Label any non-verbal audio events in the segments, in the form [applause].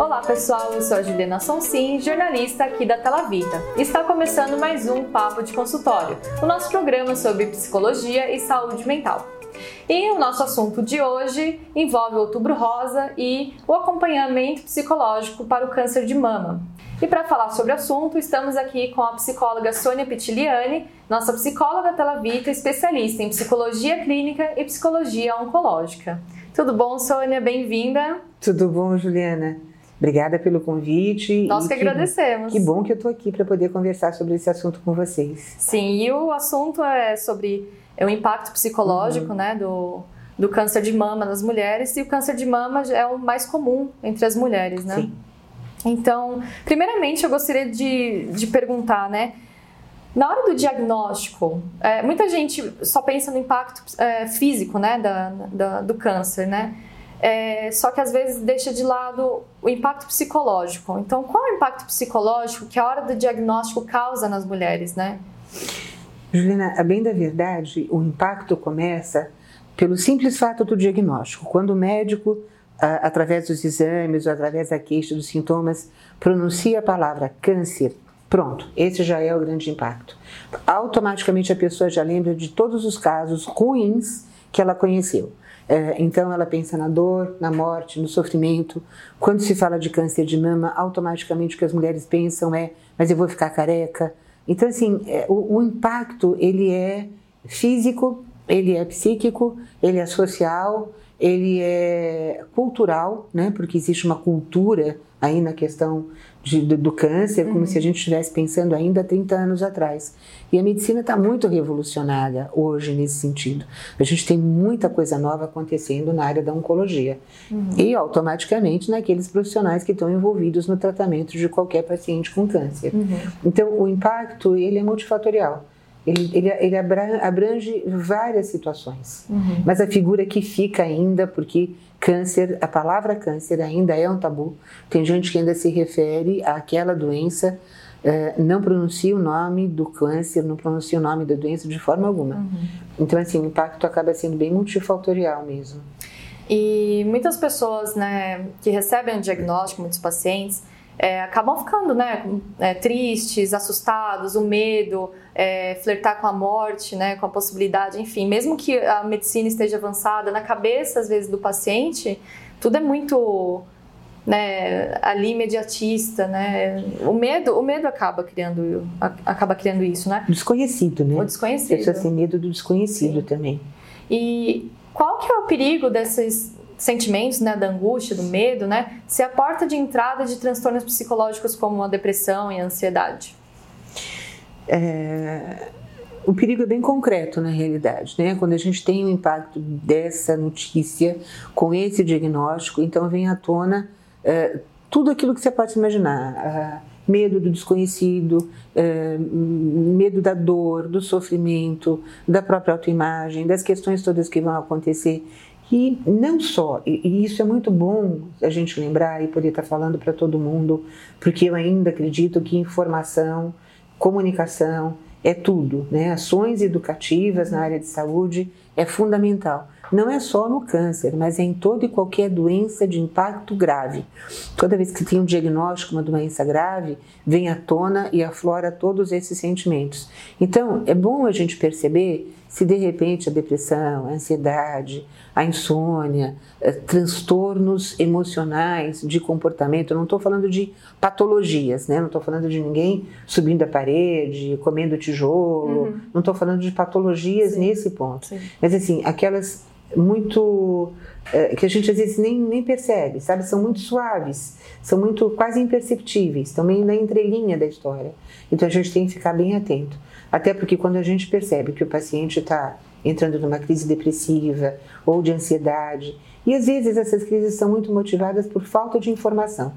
Olá pessoal, eu sou a Juliana Sonsim, jornalista aqui da Tela Vita. Está começando mais um Papo de Consultório, o nosso programa sobre psicologia e saúde mental. E o nosso assunto de hoje envolve o Outubro Rosa e o acompanhamento psicológico para o câncer de mama. E para falar sobre o assunto, estamos aqui com a psicóloga Sônia Pitiliani, nossa psicóloga Tela Vita, especialista em psicologia clínica e psicologia oncológica. Tudo bom, Sônia? Bem-vinda. Tudo bom, Juliana? Obrigada pelo convite. Nós que, que agradecemos. Que bom que eu estou aqui para poder conversar sobre esse assunto com vocês. Sim, e o assunto é sobre é o impacto psicológico uhum. né, do, do câncer de mama nas mulheres, e o câncer de mama é o mais comum entre as mulheres, né? Sim. Então, primeiramente, eu gostaria de, de perguntar, né? Na hora do diagnóstico, é, muita gente só pensa no impacto é, físico, né, da, da, do câncer, né? É, só que às vezes deixa de lado o impacto psicológico. Então, qual é o impacto psicológico que a hora do diagnóstico causa nas mulheres, né? Juliana, a bem da verdade, o impacto começa pelo simples fato do diagnóstico. Quando o médico, através dos exames ou através da queixa dos sintomas, pronuncia a palavra câncer, pronto, esse já é o grande impacto. Automaticamente a pessoa já lembra de todos os casos ruins que ela conheceu. É, então ela pensa na dor, na morte, no sofrimento. Quando se fala de câncer de mama, automaticamente o que as mulheres pensam é: mas eu vou ficar careca. Então assim, é, o, o impacto ele é físico, ele é psíquico, ele é social, ele é cultural, né? Porque existe uma cultura aí na questão de, do, do, câncer, como uhum. se a gente estivesse pensando ainda 30 anos atrás. E a medicina está muito revolucionada hoje nesse sentido. A gente tem muita coisa nova acontecendo na área da oncologia. Uhum. E automaticamente naqueles profissionais que estão envolvidos no tratamento de qualquer paciente com câncer. Uhum. Então, o impacto ele é multifatorial. Ele, ele, ele abrange várias situações. Uhum. Mas a figura que fica ainda, porque câncer, a palavra câncer ainda é um tabu. Tem gente que ainda se refere àquela doença, eh, não pronuncia o nome do câncer, não pronuncia o nome da doença de forma alguma. Uhum. Então, assim, o impacto acaba sendo bem multifatorial mesmo. E muitas pessoas, né, que recebem o diagnóstico, muitos pacientes, é, acabam ficando né, é, tristes, assustados, o medo, é, flertar com a morte, né, com a possibilidade, enfim, mesmo que a medicina esteja avançada, na cabeça às vezes do paciente, tudo é muito né, ali imediatista, né? O medo, o medo acaba criando, acaba criando isso, né? Desconhecido, né? O desconhecido. Pessoas têm medo do desconhecido Sim. também. E qual que é o perigo desses sentimentos, né, da angústia, do medo, né, ser a porta de entrada de transtornos psicológicos como a depressão e a ansiedade? É, o perigo é bem concreto na realidade, né? Quando a gente tem o impacto dessa notícia com esse diagnóstico, então vem à tona é, tudo aquilo que você pode imaginar. medo do desconhecido, é, medo da dor, do sofrimento, da própria autoimagem, das questões todas que vão acontecer e não só, e isso é muito bom a gente lembrar e poder estar falando para todo mundo, porque eu ainda acredito que informação, comunicação é tudo, né? Ações educativas na área de saúde é fundamental. Não é só no câncer, mas é em toda e qualquer doença de impacto grave. Toda vez que tem um diagnóstico, uma doença grave, vem à tona e aflora todos esses sentimentos. Então, é bom a gente perceber se de repente a depressão, a ansiedade, a insônia, eh, transtornos emocionais de comportamento, não estou falando de patologias, né? não estou falando de ninguém subindo a parede, comendo tijolo, uhum. não estou falando de patologias Sim. nesse ponto. Sim. Mas assim, aquelas muito é, que a gente às vezes nem, nem percebe, sabe? São muito suaves, são muito quase imperceptíveis, também na entrelinha da história. Então a gente tem que ficar bem atento. Até porque quando a gente percebe que o paciente está entrando numa crise depressiva ou de ansiedade, e às vezes essas crises são muito motivadas por falta de informação.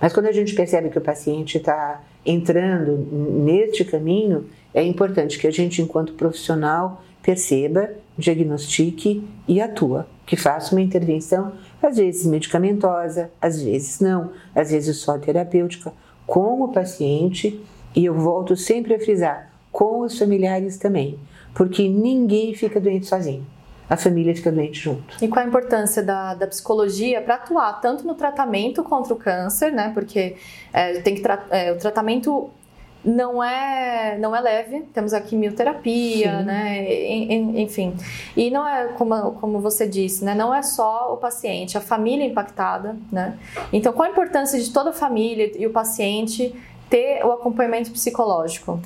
Mas quando a gente percebe que o paciente está entrando neste caminho, é importante que a gente, enquanto profissional, perceba, diagnostique e atua, que faça uma intervenção, às vezes medicamentosa, às vezes não, às vezes só terapêutica, com o paciente, e eu volto sempre a frisar, com os familiares também, porque ninguém fica doente sozinho. a família fica doente junto. E qual a importância da, da psicologia para atuar tanto no tratamento contra o câncer, né? Porque é, tem que é, o tratamento não é não é leve temos a quimioterapia Sim. né enfim e não é como, como você disse né não é só o paciente a família impactada né então qual a importância de toda a família e o paciente ter o acompanhamento psicológico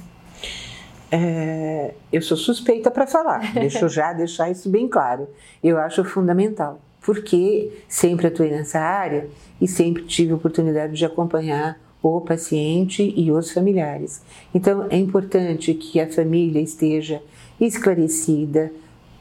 é, eu sou suspeita para falar, [laughs] deixa eu já deixar isso bem claro. Eu acho fundamental, porque sempre atuei nessa área e sempre tive oportunidade de acompanhar o paciente e os familiares. Então, é importante que a família esteja esclarecida,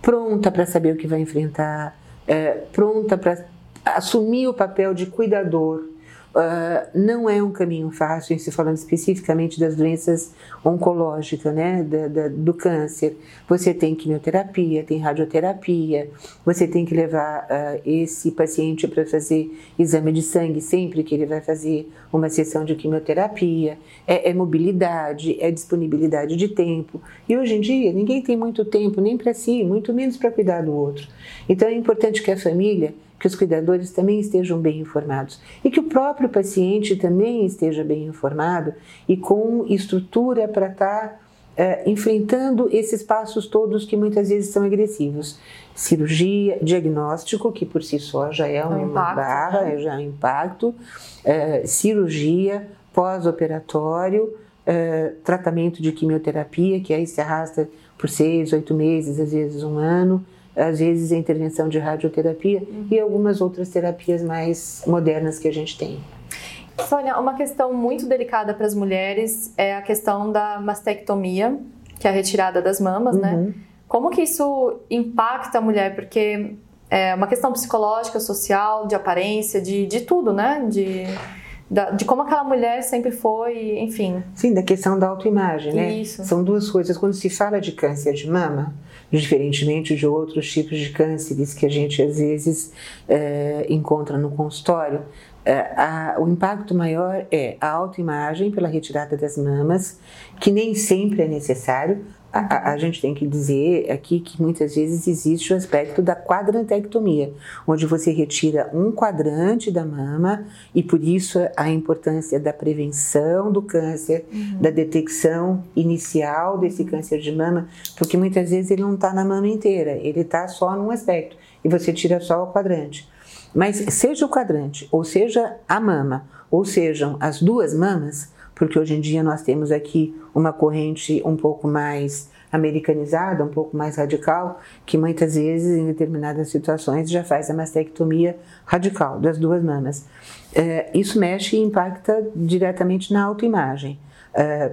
pronta para saber o que vai enfrentar, é, pronta para assumir o papel de cuidador Uh, não é um caminho fácil, se falando especificamente das doenças oncológicas, né, da, da, do câncer. Você tem quimioterapia, tem radioterapia, você tem que levar uh, esse paciente para fazer exame de sangue sempre que ele vai fazer uma sessão de quimioterapia. É, é mobilidade, é disponibilidade de tempo. E hoje em dia ninguém tem muito tempo nem para si, muito menos para cuidar do outro. Então é importante que a família que os cuidadores também estejam bem informados e que o próprio paciente também esteja bem informado e com estrutura para estar tá, é, enfrentando esses passos todos que muitas vezes são agressivos. Cirurgia, diagnóstico, que por si só já é uma impacto, barra, né? já é um impacto, é, cirurgia, pós-operatório, é, tratamento de quimioterapia, que aí se arrasta por seis, oito meses, às vezes um ano às vezes a intervenção de radioterapia uhum. e algumas outras terapias mais modernas que a gente tem. Sônia, uma questão muito delicada para as mulheres é a questão da mastectomia, que é a retirada das mamas, né? uhum. né? Como que isso impacta a mulher? Porque é uma questão psicológica, social, de aparência, de, de tudo, né? De, de como aquela mulher sempre foi, enfim. Sim, da questão da autoimagem, né? Isso. São duas coisas. Quando se fala de câncer de mama, diferentemente de outros tipos de cânceres que a gente às vezes é, encontra no consultório, é, a, o impacto maior é a autoimagem pela retirada das mamas, que nem sempre é necessário, a, a, gente tem que dizer aqui que muitas vezes existe o aspecto da quadrantectomia, onde você retira um quadrante da mama e por isso a importância da prevenção do câncer, uhum. da detecção inicial desse câncer de mama, porque muitas vezes ele não está na mama inteira, ele está só num aspecto e você tira só o quadrante. Mas seja o quadrante, ou seja a mama, ou sejam as duas mamas, porque hoje em dia nós temos aqui uma corrente um pouco mais americanizada, um pouco mais radical, que muitas vezes, em determinadas situações, já faz a mastectomia radical das duas mamas. É, isso mexe e impacta diretamente na autoimagem. É,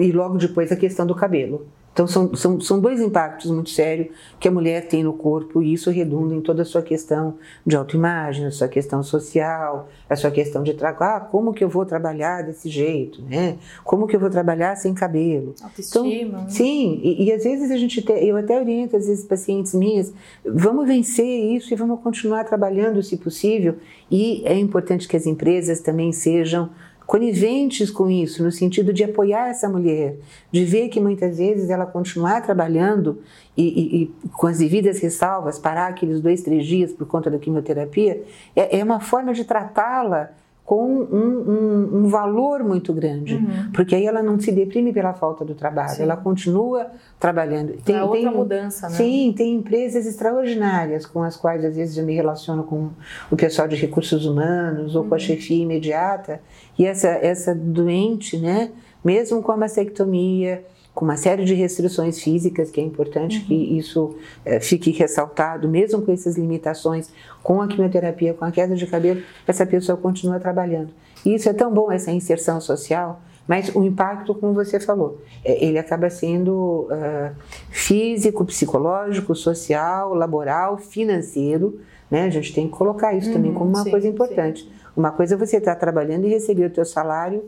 e logo depois a questão do cabelo. Então, são, são, são dois impactos muito sérios que a mulher tem no corpo e isso redunda em toda a sua questão de autoimagem, a sua questão social, a sua questão de trabalhar. Ah, como que eu vou trabalhar desse jeito, né? Como que eu vou trabalhar sem cabelo? Autoestima. Então, né? sim, e, e, às vezes a gente, eu até oriento às vezes pacientes minhas, vamos vencer isso e vamos continuar trabalhando se possível. E é importante que as empresas também sejam coniventes com isso, no sentido de apoiar essa mulher, de ver que muitas vezes ela continuar trabalhando e, e, e com as devidas ressalvas, parar aqueles dois, três dias por conta da quimioterapia, é, é uma forma de tratá-la com um, um, um, valor muito grande, uhum. porque aí ela não se deprime pela falta do trabalho, sim. ela continua trabalhando. Tem, é outra tem, mudança, né? Sim, tem empresas extraordinárias com as quais às vezes eu me relaciono com o pessoal de recursos humanos ou uhum. com a uhum. chefia imediata e essa essa doente, né, mesmo com a mastectomia, com uma série de restrições físicas, que é importante uhum. que isso é, fique ressaltado, mesmo com essas limitações, com a quimioterapia, com a queda de cabelo, essa pessoa continua trabalhando. E isso é tão bom, essa inserção social, mas o impacto, como você falou, é, ele acaba sendo uh, físico, psicológico, social, laboral, financeiro. Né? A gente tem que colocar isso uhum, também como uma sim, coisa importante. Sim. Uma coisa é você estar tá trabalhando e receber o teu salário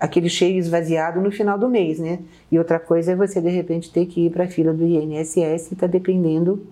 aquele cheio esvaziado no final do mês, né? E outra coisa é você de repente ter que ir para a fila do INSS e está dependendo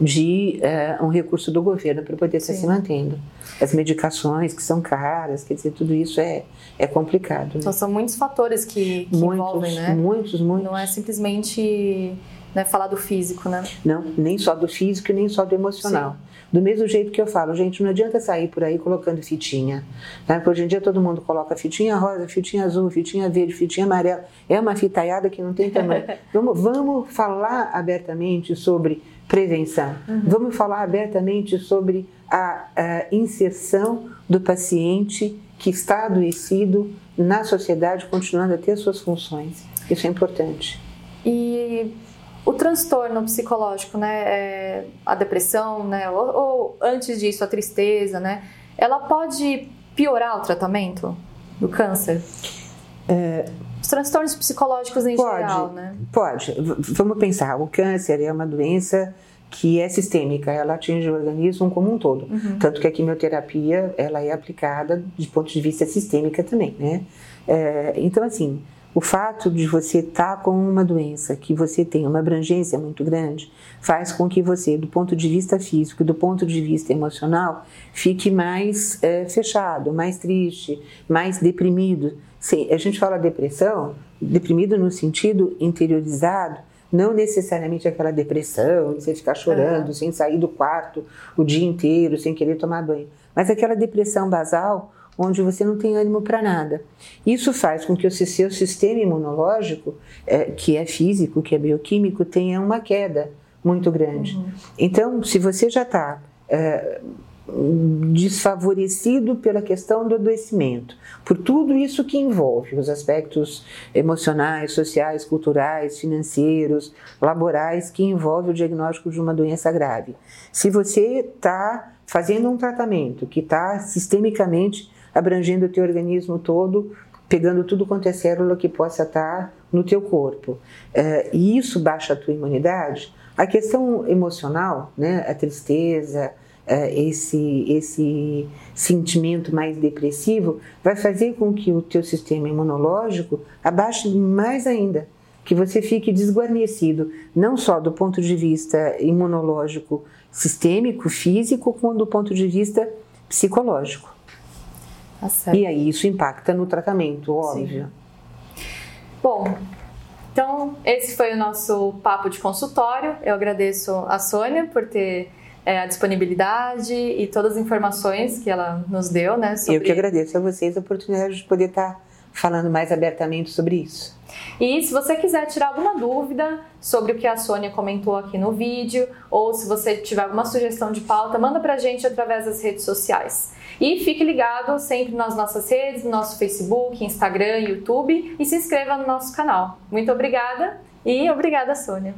de uh, um recurso do governo para poder estar se mantendo. As medicações que são caras, quer dizer, tudo isso é, é complicado. Né? Então são muitos fatores que, que muitos, envolvem, né? Muitos, muitos. Não é simplesmente né, falar do físico, né? Não, nem só do físico nem só do emocional. Sim. Do mesmo jeito que eu falo, gente, não adianta sair por aí colocando fitinha. Tá? Porque hoje em dia todo mundo coloca fitinha rosa, fitinha azul, fitinha verde, fitinha amarela. É uma fitaiada que não tem tamanho. [laughs] vamos, vamos falar abertamente sobre prevenção. Uhum. Vamos falar abertamente sobre a, a inserção do paciente que está adoecido na sociedade, continuando a ter suas funções. Isso é importante. E o transtorno psicológico, né, é, a depressão, né, ou, ou, antes disso a tristeza, né, ela pode piorar o tratamento do câncer? É, Os transtornos psicológicos em pode, geral, né? Pode. Vamos pensar, o câncer é uma doença que é sistêmica, ela atinge o organismo como um todo. Uhum. Tanto que a quimioterapia, ela é aplicada de ponto de vista sistêmica também, né? É, então, assim, o fato de você estar tá com uma doença que você tem uma abrangência muito grande faz com que você, do ponto de vista físico e do ponto de vista emocional, fique mais é, fechado, mais triste, mais deprimido. Sim, a gente fala depressão, deprimido no sentido interiorizado, não necessariamente aquela depressão, você ficar chorando, uhum. sem sair do quarto o dia inteiro, sem querer tomar banho, mas aquela depressão basal onde você não tem ânimo para nada. Isso faz com que o seu sistema imunológico, é, que é físico, que é bioquímico, tenha uma queda muito grande. Uhum. Então, se você já está é, desfavorecido pela questão do adoecimento, por tudo isso que envolve os aspectos emocionais, sociais, culturais, financeiros, laborais que envolve o diagnóstico de uma doença grave. Se você está fazendo um tratamento que está sistemicamente abrangendo o teu organismo todo, pegando tudo quanto é célula que possa estar no teu corpo. É, e isso baixa a tua imunidade. A questão emocional, né, a tristeza, é, esse, esse sentimento mais depressivo, vai fazer com que o teu sistema imunológico abaixe mais ainda, que você fique desguarnecido, não só do ponto de vista imunológico sistêmico, físico, como do ponto de vista psicológico. Tá e aí isso impacta no tratamento, óbvio. Sim. Bom, então esse foi o nosso papo de consultório. Eu agradeço a Sônia por ter é, a disponibilidade e todas as informações que ela nos deu, né? Sobre... Eu que agradeço a vocês a oportunidade de poder estar falando mais abertamente sobre isso. E se você quiser tirar alguma dúvida sobre o que a Sônia comentou aqui no vídeo, ou se você tiver alguma sugestão de pauta, manda pra gente através das redes sociais. E fique ligado sempre nas nossas redes, no nosso Facebook, Instagram, YouTube e se inscreva no nosso canal. Muito obrigada e obrigada, Sônia.